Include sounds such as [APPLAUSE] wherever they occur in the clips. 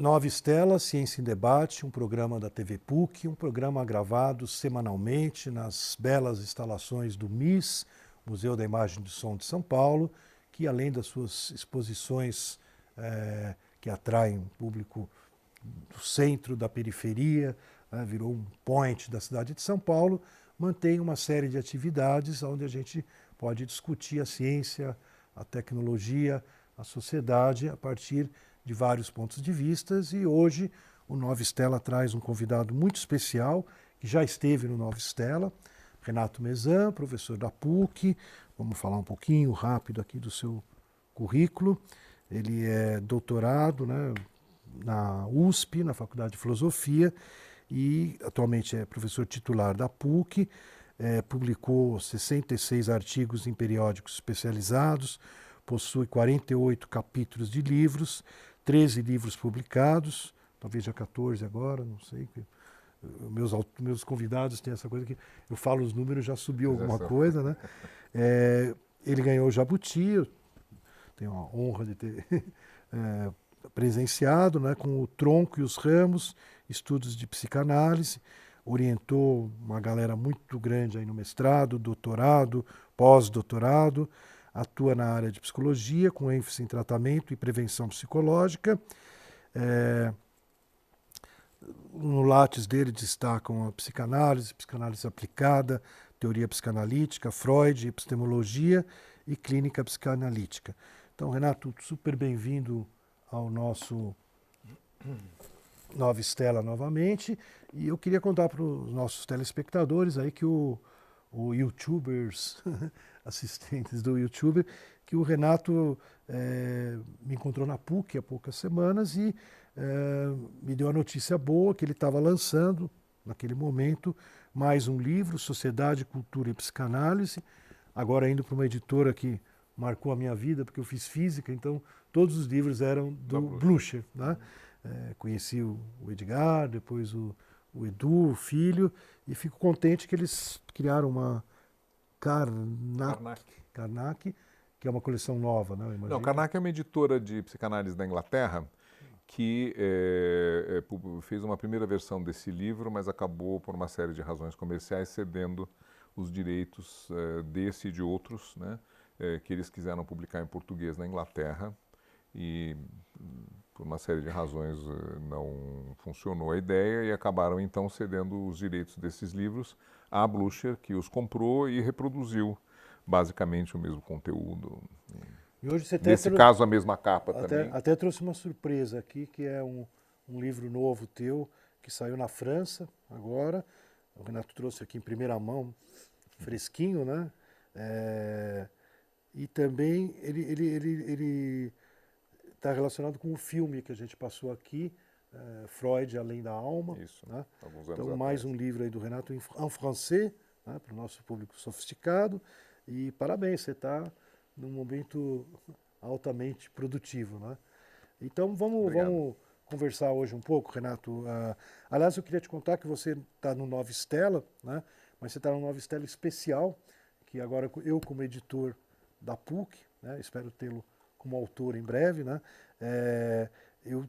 Nova Estela, Ciência em Debate, um programa da TV PUC, um programa gravado semanalmente nas belas instalações do MIS, Museu da Imagem do Som de São Paulo, que além das suas exposições é, que atraem o público do centro, da periferia, né, virou um point da cidade de São Paulo, mantém uma série de atividades onde a gente pode discutir a ciência, a tecnologia, a sociedade a partir de vários pontos de vistas e hoje o Nova Estela traz um convidado muito especial que já esteve no Nova Estela, Renato Mezan, professor da PUC. Vamos falar um pouquinho rápido aqui do seu currículo. Ele é doutorado né, na USP, na Faculdade de Filosofia, e atualmente é professor titular da PUC. É, publicou 66 artigos em periódicos especializados, possui 48 capítulos de livros, 13 livros publicados, talvez já 14 agora, não sei. Meus, meus convidados têm essa coisa que eu falo os números, já subiu alguma coisa, né? É, [LAUGHS] ele ganhou o Jabuti, eu tenho a honra de ter é, [LAUGHS] presenciado, né, com o tronco e os ramos, estudos de psicanálise, orientou uma galera muito grande aí no mestrado, doutorado, pós-doutorado, atua na área de psicologia, com ênfase em tratamento e prevenção psicológica. É, no látis dele destacam a psicanálise, psicanálise aplicada, teoria psicanalítica, Freud, epistemologia e clínica psicanalítica. Então, Renato, super bem-vindo ao nosso Nova Estela novamente. E eu queria contar para os nossos telespectadores aí que o, o YouTubers [LAUGHS] assistentes do YouTube, que o Renato é, me encontrou na PUC há poucas semanas e é, me deu a notícia boa que ele estava lançando, naquele momento, mais um livro, Sociedade, Cultura e Psicanálise, agora indo para uma editora que marcou a minha vida, porque eu fiz física, então todos os livros eram do Blucher. Né? É, conheci o, Edgar, depois o, o Edu, o filho, e fico contente que eles criaram uma, Karnak, Karnak. que é uma coleção nova, né? Não, Karnak é uma editora de psicanálise da Inglaterra que é, é, fez uma primeira versão desse livro, mas acabou, por uma série de razões comerciais, cedendo os direitos é, desse e de outros, né, que eles quiseram publicar em português na Inglaterra e por uma série de razões não funcionou a ideia e acabaram então cedendo os direitos desses livros a Blucher, que os comprou e reproduziu basicamente o mesmo conteúdo. E hoje você Nesse caso, a mesma capa até, também. Até trouxe uma surpresa aqui, que é um, um livro novo teu, que saiu na França agora. O Renato trouxe aqui em primeira mão, fresquinho, né? É, e também ele ele, ele, ele tá relacionado com o filme que a gente passou aqui, é, Freud Além da Alma. Isso, né? Então, mais um livro aí do Renato em francês, né, para o nosso público sofisticado. E parabéns, você está num momento altamente produtivo. Né? Então, vamos, vamos conversar hoje um pouco, Renato. Uh, aliás, eu queria te contar que você está no Nova Estela, né? mas você está no Nova Estela especial, que agora eu, como editor da PUC, né? espero tê-lo como autor em breve, né? É, eu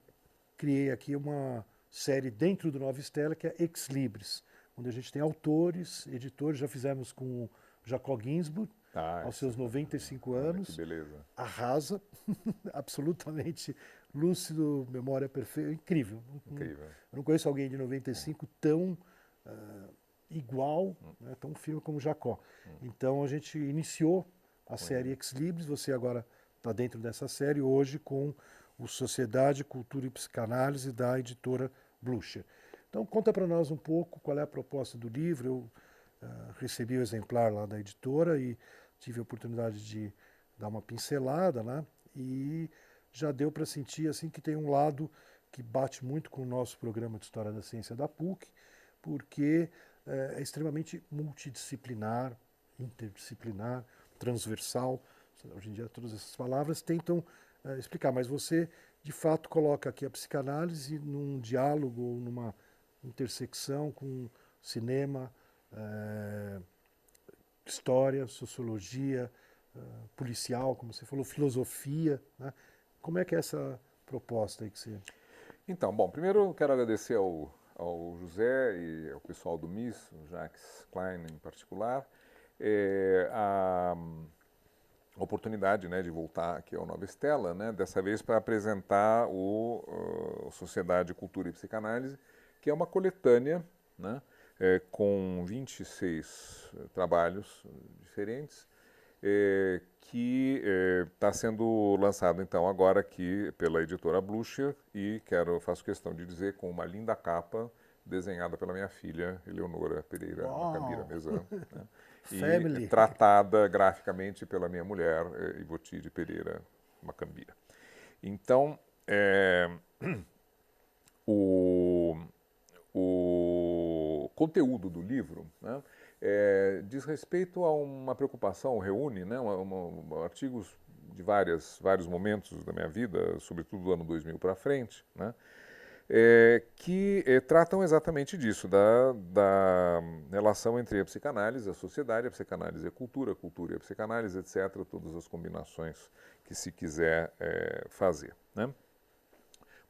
criei aqui uma série dentro do Nova Estela que é Ex Libris, onde a gente tem autores, editores, já fizemos com Jacob Ginsburg, ah, aos seus 95 anos. Que beleza. Arrasa, [LAUGHS] absolutamente lúcido, memória perfeita, incrível. Incrível. Eu não conheço alguém de 95 tão uh, igual, hum. né, tão firme como Jacó. Hum. Então a gente iniciou a série Ex Libris, você agora está dentro dessa série hoje com o Sociedade, Cultura e Psicanálise da editora Blucher. Então conta para nós um pouco qual é a proposta do livro. Eu uh, recebi o exemplar lá da editora e tive a oportunidade de dar uma pincelada, né? E já deu para sentir assim que tem um lado que bate muito com o nosso programa de História da Ciência da PUC, porque uh, é extremamente multidisciplinar, interdisciplinar, transversal. Hoje em dia todas essas palavras tentam uh, explicar, mas você de fato coloca aqui a psicanálise num diálogo, numa intersecção com cinema, uh, história, sociologia, uh, policial, como você falou, filosofia. Né? Como é que é essa proposta aí que você... Então, bom, primeiro quero agradecer ao, ao José e ao pessoal do MIS, o Jacques Klein em particular, é, a oportunidade né, de voltar aqui ao Nova Estela, né, dessa vez para apresentar o uh, Sociedade, Cultura e Psicanálise, que é uma coletânea né, é, com 26 trabalhos diferentes, é, que está é, sendo lançado então agora aqui pela editora Blucher e quero faço questão de dizer com uma linda capa desenhada pela minha filha Eleonora Pereira Macambira Mezan. Né? [LAUGHS] e tratada graficamente pela minha mulher, eh, Ivotide Pereira Macambira. Então, é, [CLEARS THROAT] o, o conteúdo do livro né, é, diz respeito a uma preocupação, reúne né, uma, uma, artigos de várias, vários momentos da minha vida, sobretudo do ano 2000 para frente, né, é, que é, tratam exatamente disso, da, da, relação entre a psicanálise a sociedade, a psicanálise e a cultura, a cultura e a psicanálise, etc., todas as combinações que se quiser é, fazer. Né?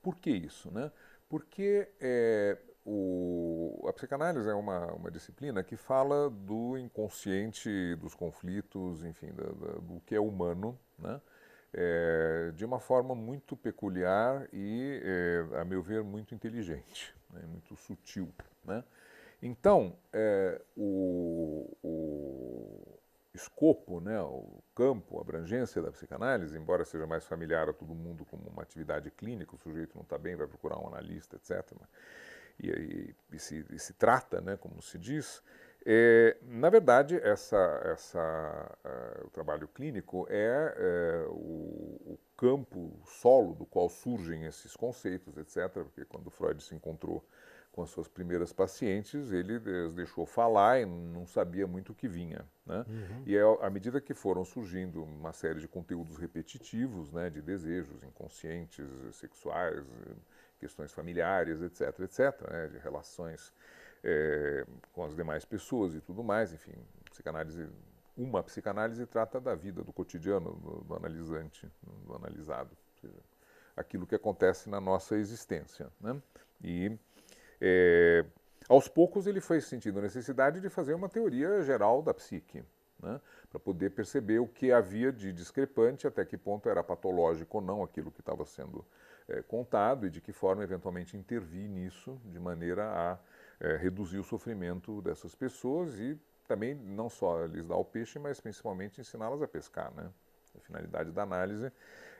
Por que isso? Né? Porque é, o, a psicanálise é uma, uma disciplina que fala do inconsciente, dos conflitos, enfim, da, da, do que é humano, né? É, de uma forma muito peculiar e, é, a meu ver, muito inteligente, né, muito sutil. Né? Então, é, o, o, escopo, né, o campo, a abrangência da psicanálise, embora seja mais familiar a todo mundo como uma atividade clínica, o sujeito não está bem, vai procurar um analista, etc. E, e, e, se, e se trata, né, como se diz, é, na verdade, essa, essa, uh, o trabalho clínico é, é o, o, campo, o solo do qual surgem esses conceitos, etc. Porque quando Freud se encontrou com as suas primeiras pacientes, ele as deixou falar e não sabia muito o que vinha. Né? Uhum. E é, à medida que foram surgindo uma série de conteúdos repetitivos, né, de desejos inconscientes, sexuais, questões familiares, etc., etc., né, de relações é, com as demais pessoas e tudo mais, enfim, psicanálise, uma psicanálise trata da vida, do cotidiano do, do analisante, do analisado, seja, aquilo que acontece na nossa existência. Né? E é, aos poucos ele foi sentindo a necessidade de fazer uma teoria geral da psique, né? para poder perceber o que havia de discrepante, até que ponto era patológico ou não aquilo que estava sendo é, contado e de que forma eventualmente intervir nisso de maneira a é, reduzir o sofrimento dessas pessoas e também não só lhes dar o peixe, mas principalmente ensiná-las a pescar. Né? A finalidade da análise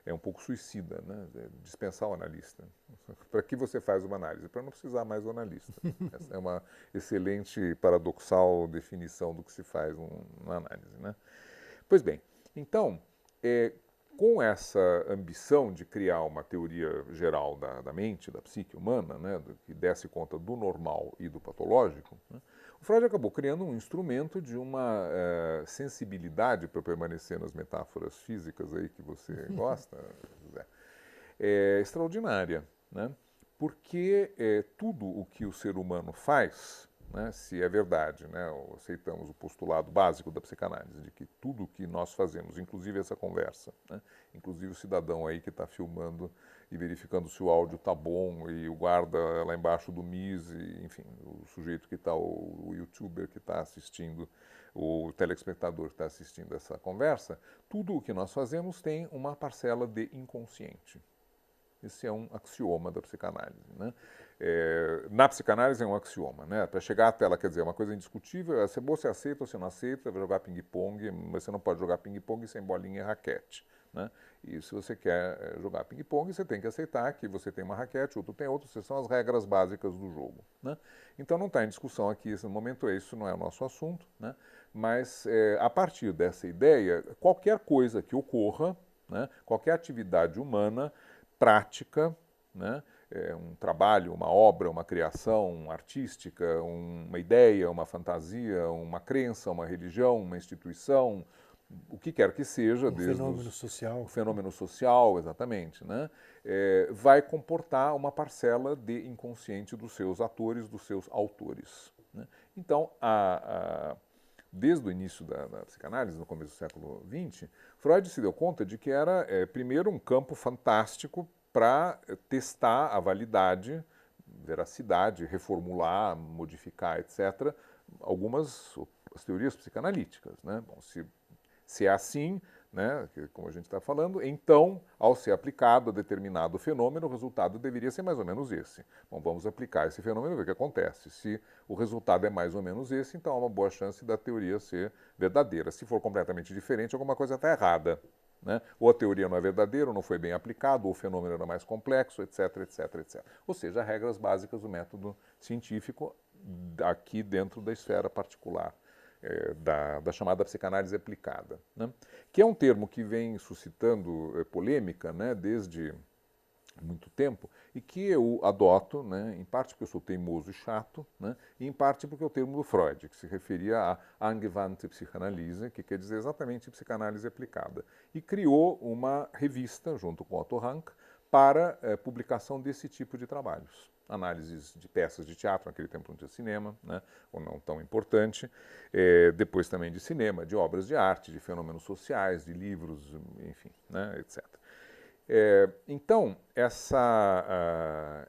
é um pouco suicida, né? É dispensar o analista. [LAUGHS] Para que você faz uma análise? Para não precisar mais do analista. [LAUGHS] Essa é uma excelente, paradoxal definição do que se faz um, uma análise. Né? Pois bem, então, é, com essa ambição de criar uma teoria geral da, da mente, da psique humana, né, do, que desse conta do normal e do patológico, né, o Freud acabou criando um instrumento de uma é, sensibilidade, para permanecer nas metáforas físicas aí que você [LAUGHS] gosta, José, é, extraordinária. Né, porque é, tudo o que o ser humano faz né, se é verdade, né, aceitamos o postulado básico da psicanálise, de que tudo o que nós fazemos, inclusive essa conversa, né, inclusive o cidadão aí que está filmando e verificando se o áudio está bom, e o guarda lá embaixo do MIS, e, enfim, o sujeito que está, o, o youtuber que está assistindo, o telespectador que está assistindo essa conversa, tudo o que nós fazemos tem uma parcela de inconsciente. Esse é um axioma da psicanálise. Né? É, na psicanálise é um axioma, né? Para chegar até ela, quer dizer, é uma coisa indiscutível, é se você aceita ou você não aceita, vai jogar ping-pong, mas você não pode jogar ping-pong sem bolinha e raquete. Né? E se você quer é, jogar ping-pong, você tem que aceitar que você tem uma raquete, outro tem outro, essas são as regras básicas do jogo. Né? Então não está em discussão aqui, esse momento isso não é o nosso assunto, né? mas é, a partir dessa ideia, qualquer coisa que ocorra, né? qualquer atividade humana, prática, né? É, um trabalho, uma obra, uma criação artística, uma ideia, uma fantasia, uma crença, uma religião, uma instituição, o que quer que seja, um fenômeno os, social, o fenômeno social, exatamente, né, é, vai comportar uma parcela de inconsciente dos seus atores, dos seus autores. Né? Então, a, a, desde o início da, da, psicanálise, no começo do século XX, Freud se deu conta de que era, é, primeiro, um campo fantástico para testar a validade, veracidade, reformular, modificar, etc., algumas as teorias psicanalíticas. Né? Bom, se, se é assim, né, como a gente está falando, então, ao ser aplicado a determinado fenômeno, o resultado deveria ser mais ou menos esse. Bom, vamos aplicar esse fenômeno e ver o que acontece. Se o resultado é mais ou menos esse, então há uma boa chance da teoria ser verdadeira. Se for completamente diferente, alguma coisa está errada. Né? Ou a teoria não é verdadeira, ou não foi bem aplicado, ou o fenômeno era mais complexo, etc, etc, etc. Ou seja, regras básicas do método científico aqui dentro da esfera particular é, da, da, chamada psicanálise aplicada, né? que é um termo que vem suscitando é, polêmica né, desde muito tempo e que eu adoto, né, em parte porque eu sou teimoso e chato, né, e em parte porque é o termo do Freud, que se referia a Angewandte Psychanalyse, que quer dizer exatamente psicanálise aplicada, e criou uma revista, junto com Otto Rank, para é, publicação desse tipo de trabalhos análises de peças de teatro, naquele tempo não tinha cinema, né, ou não tão importante, é, depois também de cinema, de obras de arte, de fenômenos sociais, de livros, enfim, né, etc. É, então, essa,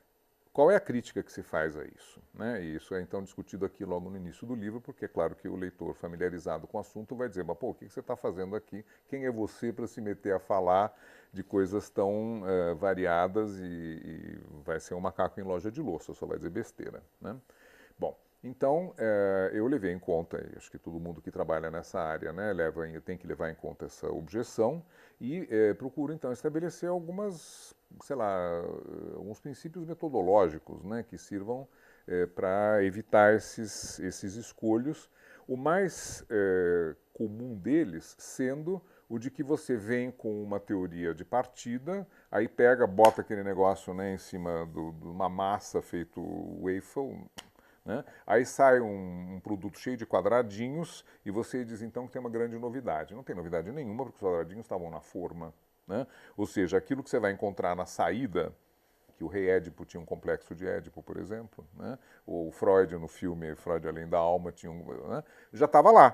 qual é a crítica que se faz a isso? Né? E isso é então discutido aqui logo no início do livro, porque é claro que o leitor familiarizado com o assunto vai dizer, mas pô, o que você está fazendo aqui? Quem é você para se meter a falar de coisas tão uh, variadas e, e, vai ser um macaco em loja de louça, só vai dizer besteira. Né? Bom, então uh, eu levei em conta, e acho que todo mundo que trabalha nessa área né, leva em, tem que levar em conta essa objeção e uh, procuro então estabelecer algumas, sei lá, alguns princípios metodológicos né, que sirvam para evitar esses, esses escolhos, o mais comum deles sendo o de que você vem com uma teoria de partida, aí pega, bota aquele negócio né, em cima de uma massa feito waffle, né? aí sai um, um, produto cheio de quadradinhos e você diz então que tem uma grande novidade. Não tem novidade nenhuma, porque os quadradinhos estavam na forma. Né? Ou seja, aquilo que você vai encontrar na saída, que o rei Édipo tinha um complexo de Édipo, por exemplo, né? ou Freud no filme Freud Além da Alma tinha um, né? já estava lá.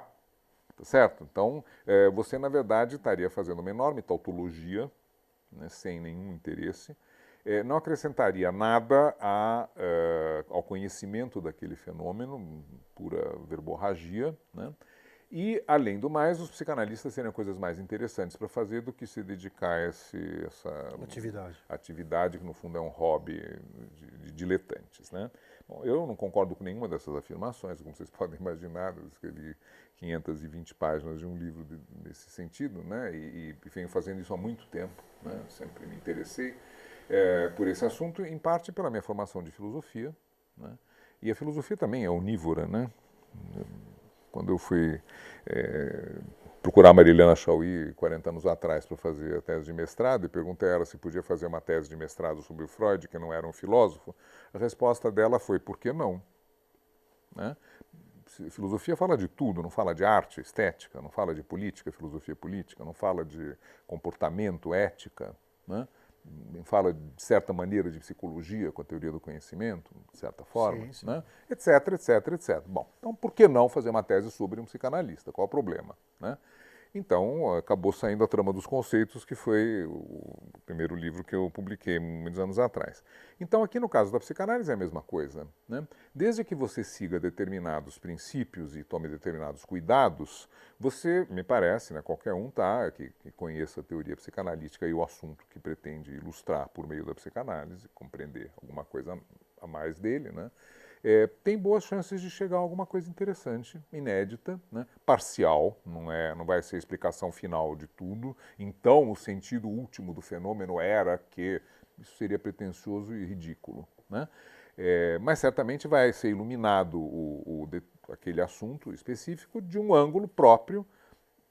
Tá certo? Então, é, você, na verdade, estaria fazendo uma enorme tautologia, né, sem nenhum interesse, é, não acrescentaria nada a, é, ao conhecimento daquele fenômeno, pura verborragia, né? E, além do mais, os psicanalistas teriam coisas mais interessantes para fazer do que se dedicar a esse, essa atividade. atividade, que no fundo é um hobby de, de diletantes. Né? Bom, eu não concordo com nenhuma dessas afirmações, como vocês [LAUGHS] podem imaginar, eu escrevi 520 páginas de um livro de, nesse sentido, né? e, e, venho fazendo isso há muito tempo, né? sempre me interessei é, por esse assunto, em parte pela minha formação de filosofia, né? e a filosofia também é onívora, né? Quando eu fui é, procurar a Marilena Chauí 40 anos atrás para fazer a tese de mestrado e perguntei a ela se podia fazer uma tese de mestrado sobre o Freud, que não era um filósofo, a resposta dela foi: por que não? Né? filosofia fala de tudo, não fala de arte, estética, não fala de política, filosofia política, não fala de comportamento, ética, né? Fala de certa maneira de psicologia com a teoria do conhecimento, de certa forma, sim, sim. Né? etc, etc, etc. Bom, então por que não fazer uma tese sobre um psicanalista? Qual o problema? Né? Então, acabou saindo a trama dos conceitos, que foi o primeiro livro que eu publiquei muitos anos atrás. Então, aqui no caso da psicanálise é a mesma coisa. Né? Desde que você siga determinados princípios e tome determinados cuidados, você, me parece, né, qualquer um tá, que, que conheça a teoria psicanalítica e o assunto que pretende ilustrar por meio da psicanálise, compreender alguma coisa a mais dele, né? É, tem boas chances de chegar a alguma coisa interessante, inédita, né? parcial, não, é, não vai ser explicação final de tudo. Então, o sentido último do fenômeno era que isso seria pretensioso e ridículo. Né? É, mas certamente vai ser iluminado o, o de, aquele assunto específico de um ângulo próprio,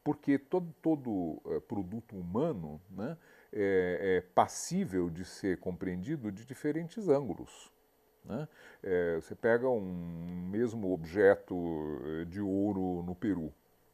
porque todo, todo é, produto humano né, é, é passível de ser compreendido de diferentes ângulos. Né? É, você pega um mesmo objeto eh, de ouro no Peru.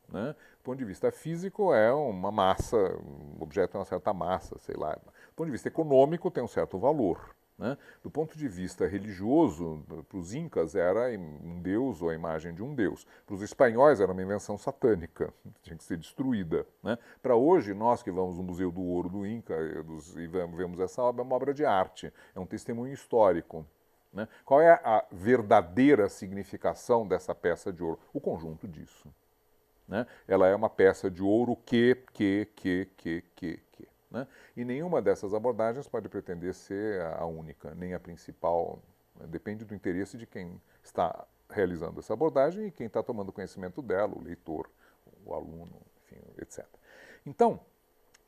Né? Do ponto de vista físico, é uma massa, o objeto tem uma certa massa, sei lá. Do ponto de vista econômico, tem um certo valor. Né? Do ponto de vista religioso, para os incas era um deus ou a imagem de um deus. Para os espanhóis era uma invenção satânica, [LAUGHS] tinha que ser destruída. Né? Para hoje, nós que vamos no Museu do Ouro do Inca e vemos essa obra, é uma obra de arte, é um testemunho histórico. Né? Qual é a verdadeira significação dessa peça de ouro? O conjunto disso. Né? Ela é uma peça de ouro que, que, que, que, que, que. Né? E nenhuma dessas abordagens pode pretender ser a única, nem a principal. Né? Depende do interesse de quem está realizando essa abordagem e quem está tomando conhecimento dela, o leitor, o aluno, enfim, etc. Então,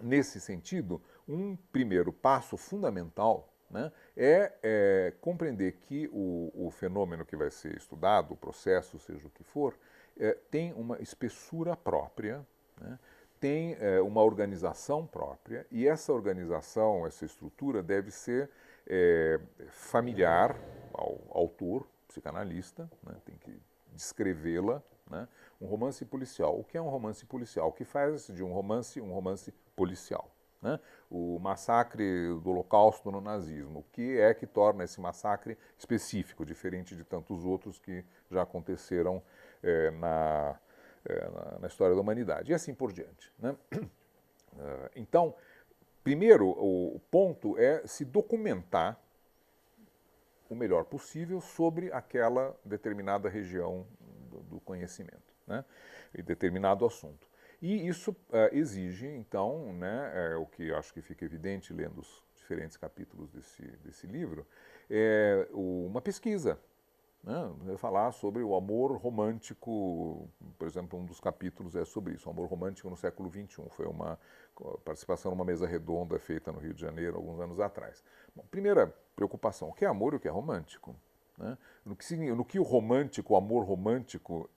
nesse sentido, um primeiro passo fundamental né, é, é, compreender que o, o, fenômeno que vai ser estudado, o processo, seja o que for, é, tem uma espessura própria, né, tem é, uma organização própria e essa organização, essa estrutura deve ser é, familiar ao autor, psicanalista, né, tem que descrevê-la. Né, um romance policial. O que é um romance policial? O que faz de um romance um romance policial? Né? O massacre do Holocausto no nazismo. O que é que torna esse massacre específico, diferente de tantos outros que já aconteceram é, na, é, na, na, história da humanidade, e assim por diante. Né? Eh, então, primeiro, o ponto é se documentar o melhor possível sobre aquela determinada região do, conhecimento, né? e determinado assunto. E isso uh, exige, então, né, é, o que acho que fica evidente lendo os diferentes capítulos desse, desse livro, é uma pesquisa, né? falar sobre o amor romântico, por exemplo, um dos capítulos é sobre isso, o amor romântico no século XXI. Foi uma participação numa mesa redonda feita no Rio de Janeiro alguns anos atrás. Bom, primeira preocupação, o que é amor e o que é romântico? Né? No, que, no que o romântico, o amor romântico,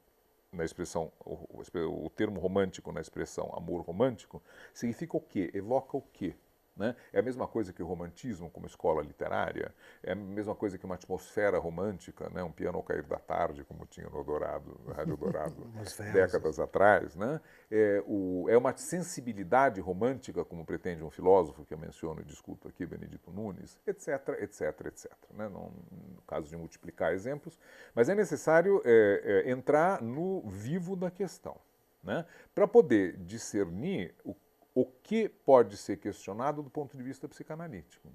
na expressão, o, o termo romântico na expressão amor romântico, significa o quê? Evoca o quê? Né? É a mesma coisa que o romantismo como escola literária, é a mesma coisa que uma atmosfera romântica, né? um piano ao cair da tarde, como tinha no Dourado, no Rádio Dourado, [LAUGHS] décadas atrás. Né? É, o, é uma sensibilidade romântica, como pretende um filósofo que eu menciono e discuto aqui, Benedito Nunes, etc, etc, etc. Né? Não, no caso de multiplicar exemplos, mas é necessário é, é, entrar no vivo da questão. Né? Para poder discernir o o que pode ser questionado do ponto de vista psicanalítico.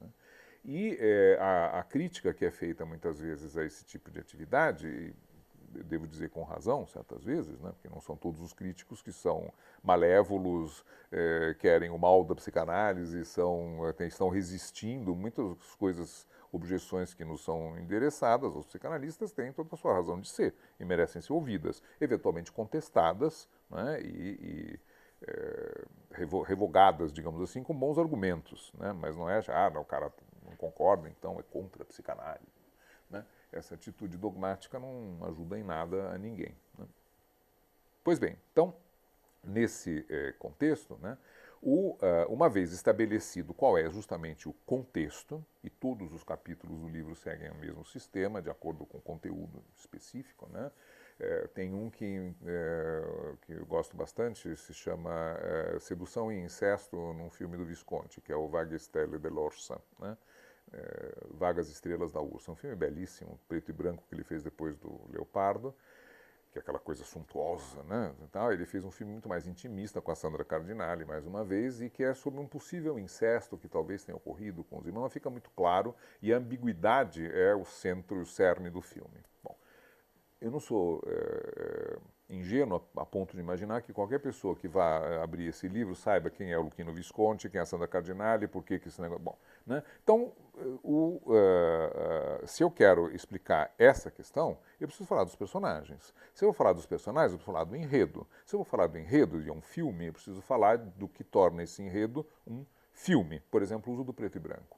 Né? E é, a, a, crítica que é feita muitas vezes a esse tipo de atividade, devo dizer com razão, certas vezes, né? porque não são todos os críticos que são malévolos, é, querem o mal da psicanálise, são, estão resistindo muitas coisas, objeções que nos são endereçadas aos psicanalistas têm toda a sua razão de ser e merecem ser ouvidas, eventualmente contestadas né? e, e é, revogadas, digamos assim, com bons argumentos, né? mas não é, ah, o cara não concorda, então é contra a psicanálise. Né? Essa atitude dogmática não ajuda em nada a ninguém. Né? Pois bem, então, nesse é, contexto, né, o, uh, uma vez estabelecido qual é justamente o contexto, e todos os capítulos do livro seguem o mesmo sistema, de acordo com o conteúdo específico, né, é, tem um que, é, que eu gosto bastante, se chama é, Sedução e Incesto, num filme do Visconti, que é o Vague Stelle dell'Orsa, né? É, Vagas Estrelas da Ursa. Um filme belíssimo, preto e branco, que ele fez depois do Leopardo, que é aquela coisa suntuosa, né? Então, ele fez um filme muito mais intimista com a Sandra Cardinale, mais uma vez, e que é sobre um possível incesto que talvez tenha ocorrido com os irmãos. Não fica muito claro e a ambiguidade é o centro, o cerne do filme. Eu não sou é, ingênuo a, a, ponto de imaginar que qualquer pessoa que vá eh, abrir esse livro saiba quem é o Luquino Visconti, quem é a Sandra Cardinale, por que, que esse negócio. Bom, né? Então, o, uh, uh, se eu quero explicar essa questão, eu preciso falar dos personagens. Se eu vou falar dos personagens, eu preciso falar do enredo. Se eu vou falar do enredo de um filme, eu preciso falar do que torna esse enredo um filme. Por exemplo, o uso do preto e branco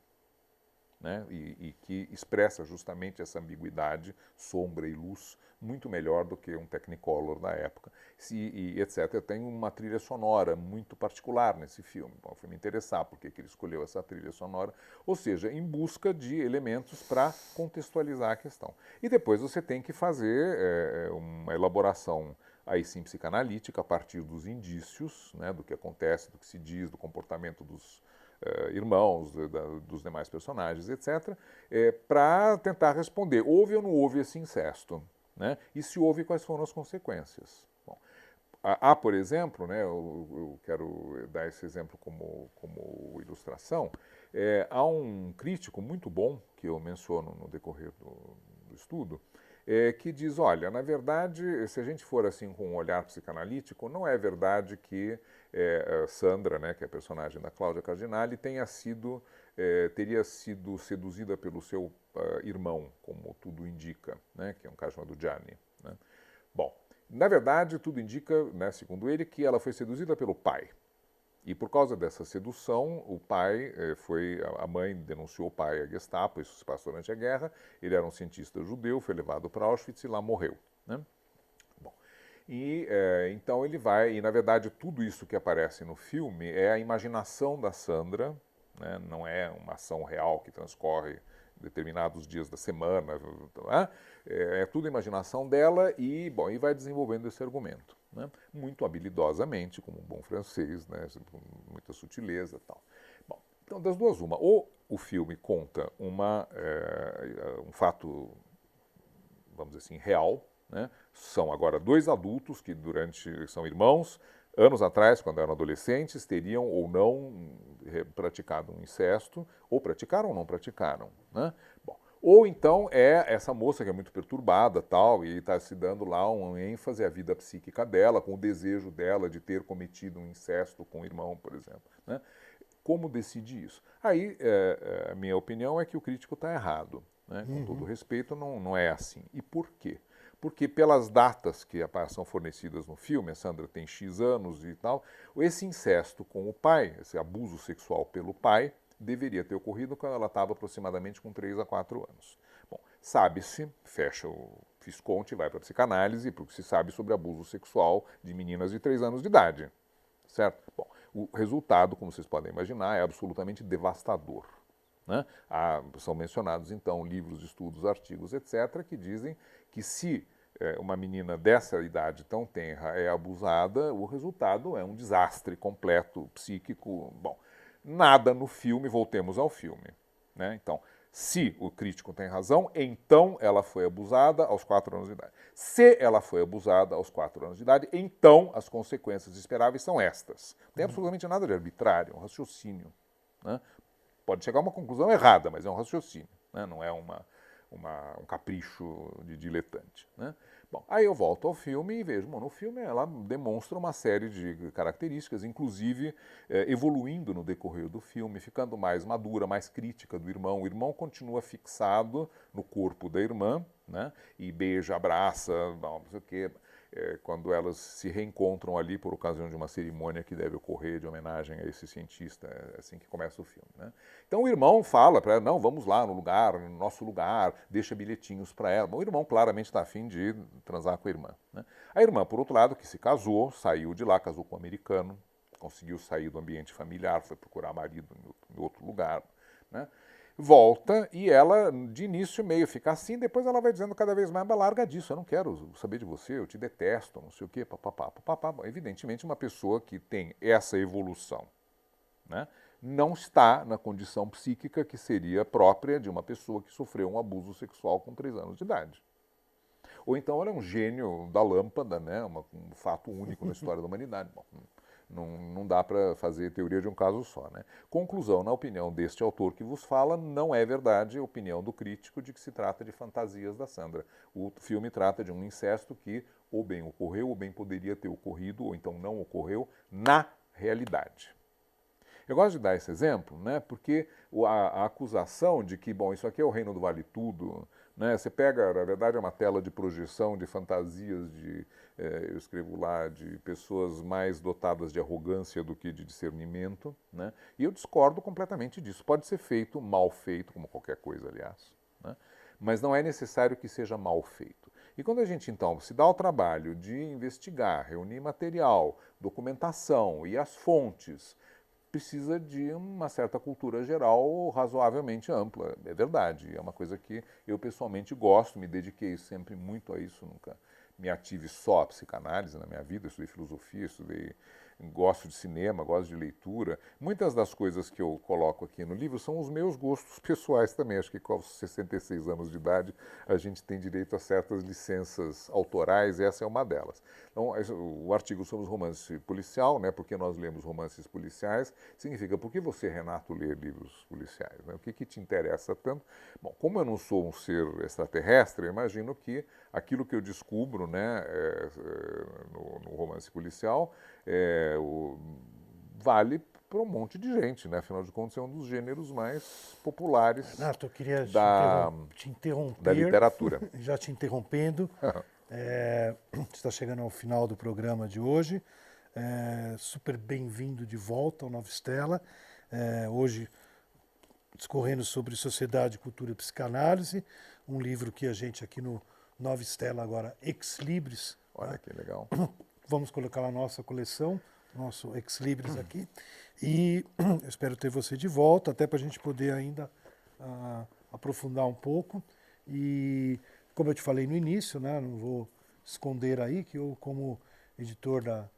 né? e, e, que expressa justamente essa ambiguidade, sombra e luz, muito melhor do que um Technicolor da época, e, etc. Tem uma trilha sonora muito particular nesse filme. Bom, foi me interessar porque que ele escolheu essa trilha sonora, ou seja, em busca de elementos para contextualizar a questão. E depois você tem que fazer é, uma elaboração aí sim psicanalítica a partir dos indícios, né, do que acontece, do que se diz, do comportamento dos uh, irmãos, da, dos demais personagens, etc., é, para tentar responder: houve ou não houve esse incesto? Né? E se houve, quais foram as consequências? Bom, há, por exemplo, né, eu, eu, quero dar esse exemplo como, como ilustração, é, há um crítico muito bom, que eu menciono no decorrer do, do estudo, é, que diz, olha, na verdade, se a gente for assim com um olhar psicanalítico, não é verdade que é, Sandra, né, que é a personagem da Cláudia Cardinale, tenha sido, é, teria sido seduzida pelo seu uh, irmão, como tudo indica, né, que é um caso chamado Gianni. Né? Bom, na verdade, tudo indica, né, segundo ele, que ela foi seduzida pelo pai. E por causa dessa sedução, o pai eh, foi. A mãe denunciou o pai à Gestapo, isso se passou durante a guerra. Ele era um cientista judeu, foi levado para Auschwitz e lá morreu. Né? E eh, então ele vai, e na verdade tudo isso que aparece no filme é a imaginação da Sandra, né? não é uma ação real que transcorre determinados dias da semana, né? é, é tudo imaginação dela e, bom, e vai desenvolvendo esse argumento né? muito habilidosamente, como um bom francês, né? com muita sutileza e tal. Bom, então, das duas, uma. Ou o filme conta uma, é, um fato, vamos dizer assim, real, né? são agora dois adultos que durante são irmãos, anos atrás, quando eram adolescentes, teriam ou não praticado um incesto, ou praticaram ou não praticaram. Né? Bom, ou então é essa moça que é muito perturbada tal, e está se dando lá um ênfase à vida psíquica dela, com o desejo dela de ter cometido um incesto com o irmão, por exemplo. Né? Como decidir isso? Aí, é, a minha opinião é que o crítico está errado. Né? Com uhum. todo respeito, não, não é assim. E por quê? Porque pelas datas que são fornecidas no filme, a Sandra tem X anos e tal, esse incesto com o pai, esse abuso sexual pelo pai, deveria ter ocorrido quando ela estava aproximadamente com 3 a 4 anos. Bom, sabe-se, fecha o Fisconte vai para a psicanálise, porque se sabe sobre abuso sexual de meninas de 3 anos de idade. Certo? Bom, o resultado, como vocês podem imaginar, é absolutamente devastador. Né? Há, são mencionados, então, livros, estudos, artigos, etc., que dizem que se é, uma menina dessa idade tão tenra é abusada, o resultado é um desastre completo, psíquico. Bom, nada no filme, voltemos ao filme. Né? Então, se o crítico tem razão, então ela foi abusada aos quatro anos de idade. Se ela foi abusada aos quatro anos de idade, então as consequências esperáveis são estas. Não tem absolutamente nada de arbitrário, um raciocínio. Né? Pode chegar a uma conclusão errada, mas é um raciocínio, né? não é uma, uma, um capricho de diletante. Né? Bom, aí eu volto ao filme e vejo, bom, no filme ela demonstra uma série de características, inclusive é, evoluindo no decorrer do filme, ficando mais madura, mais crítica do irmão. O irmão continua fixado no corpo da irmã, né? E beija, abraça, não, não sei o quê é, quando elas se reencontram ali por ocasião de uma cerimônia que deve ocorrer de homenagem a esse cientista, é assim que começa o filme. Né? Então o irmão fala para ela, não, vamos lá no lugar, no nosso lugar, deixa bilhetinhos para ela. O irmão claramente está afim de transar com a irmã. Né? A irmã, por outro lado, que se casou, saiu de lá, casou com um americano, conseguiu sair do ambiente familiar, foi procurar marido em outro lugar. Né? Volta e ela, de início, meio fica assim, depois ela vai dizendo cada vez mais, mas larga disso, eu não quero saber de você, eu te detesto, não sei o quê, papapá, papapá. Evidentemente, uma pessoa que tem essa evolução né, não está na condição psíquica que seria própria de uma pessoa que sofreu um abuso sexual com três anos de idade. Ou então ela é um gênio da lâmpada, né, uma, um fato único na história da humanidade. Bom, não, não dá para fazer teoria de um caso só. Né? Conclusão, na opinião deste autor que vos fala, não é verdade a opinião do crítico de que se trata de fantasias da Sandra. O filme trata de um incesto que ou bem ocorreu, ou bem poderia ter ocorrido, ou então não ocorreu na realidade. Eu gosto de dar esse exemplo, né, porque a, a acusação de que, bom, isso aqui é o reino do vale tudo, né? Você pega, na verdade, é uma tela de projeção de fantasias de, é, eu escrevo lá, de pessoas mais dotadas de arrogância do que de discernimento, né? E eu discordo completamente disso. Pode ser feito, mal feito, como qualquer coisa, aliás, né? mas não é necessário que seja mal feito. E quando a gente, então, se dá o trabalho de investigar, reunir material, documentação e as fontes, precisa de uma certa cultura geral razoavelmente ampla. É verdade, é uma coisa que eu pessoalmente gosto, me dediquei sempre muito a isso, nunca me ative só a psicanálise na minha vida, estudei filosofia, estudei gosto de cinema, gosto de leitura. Muitas das coisas que eu coloco aqui no livro são os meus gostos [LAUGHS] pessoais também. Acho que com os 66 anos de idade a gente tem direito a certas licenças autorais, e essa é uma delas. Então, o artigo sobre romance policial, né, porque nós lemos romances policiais, significa por que você, Renato, lê livros policiais? Né? O que, que te interessa tanto? Bom, como eu não sou um ser extraterrestre, imagino que aquilo que eu descubro né, é, é, no, no, romance policial é, o, vale para um monte de gente, né? afinal de contas é um dos gêneros mais populares Renato, eu queria da, te interromper, da literatura. [LAUGHS] Já te interrompendo, [LAUGHS] é, está chegando ao final do programa de hoje, é, super bem-vindo de volta ao Nova Estela, é, hoje discorrendo sobre Sociedade, Cultura e Psicanálise, um livro que a gente aqui no Nova Estela agora Ex Libris. Olha né? que legal. [COUGHS] Vamos colocar na nossa coleção, nosso Ex Libris aqui. E [CLEARS THROAT] eu espero ter você de volta, até para a gente poder ainda uh, aprofundar um pouco. E como eu te falei no início, né, não vou esconder aí que eu, como editor da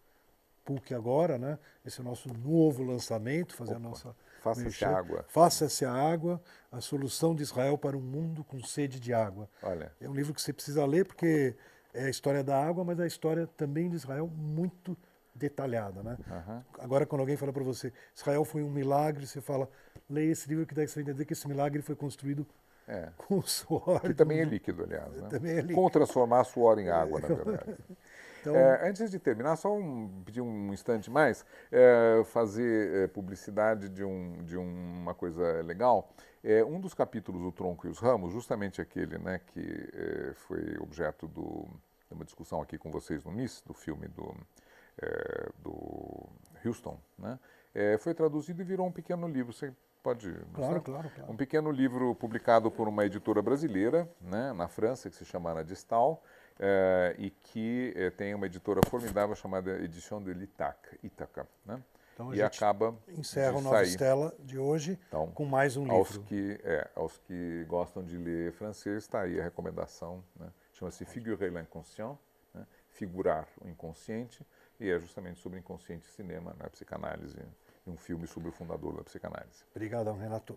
PUC agora, né, esse é o nosso novo lançamento, fazer Opa. a nossa Faça-se água. Faça-se a água, a solução de Israel para um mundo com sede de água. Olha. É um livro que você precisa ler porque é a história da água, mas é a história também de Israel muito detalhada, né? Uhum. Agora, quando alguém fala para você, Israel foi um milagre, você fala, leia esse livro que você vai entender que esse milagre foi construído é. com [LAUGHS] suor. Que também é líquido, aliás. Né? Também é líquido. Transformar suor em água, na [LAUGHS] verdade. Então... É, antes de terminar, só um, pedir um instante mais, é, fazer é, publicidade de, um, de uma coisa legal. É, um dos capítulos do Tronco e os Ramos, justamente aquele né, que é, foi objeto do, de uma discussão aqui com vocês no MIS, do filme do, é, do Houston, né, foi traduzido e virou um pequeno livro. Você pode claro, claro, claro. Um pequeno livro publicado por uma editora brasileira, né, na França, que se chama Ana Distal, é, e que é, tem uma editora formidável chamada Edição de Litac, Ítaca. Né? Então, e acaba encerra o Nova Estela de hoje então, com mais um aos livro. Que, é, aos que gostam de ler francês, está aí a recomendação. Né? Chama-se Figurer l'inconscient, né? figurar o inconsciente, e é justamente sobre inconsciente cinema, né? psicanálise, e um filme sobre o fundador da psicanálise. Obrigado, Renato.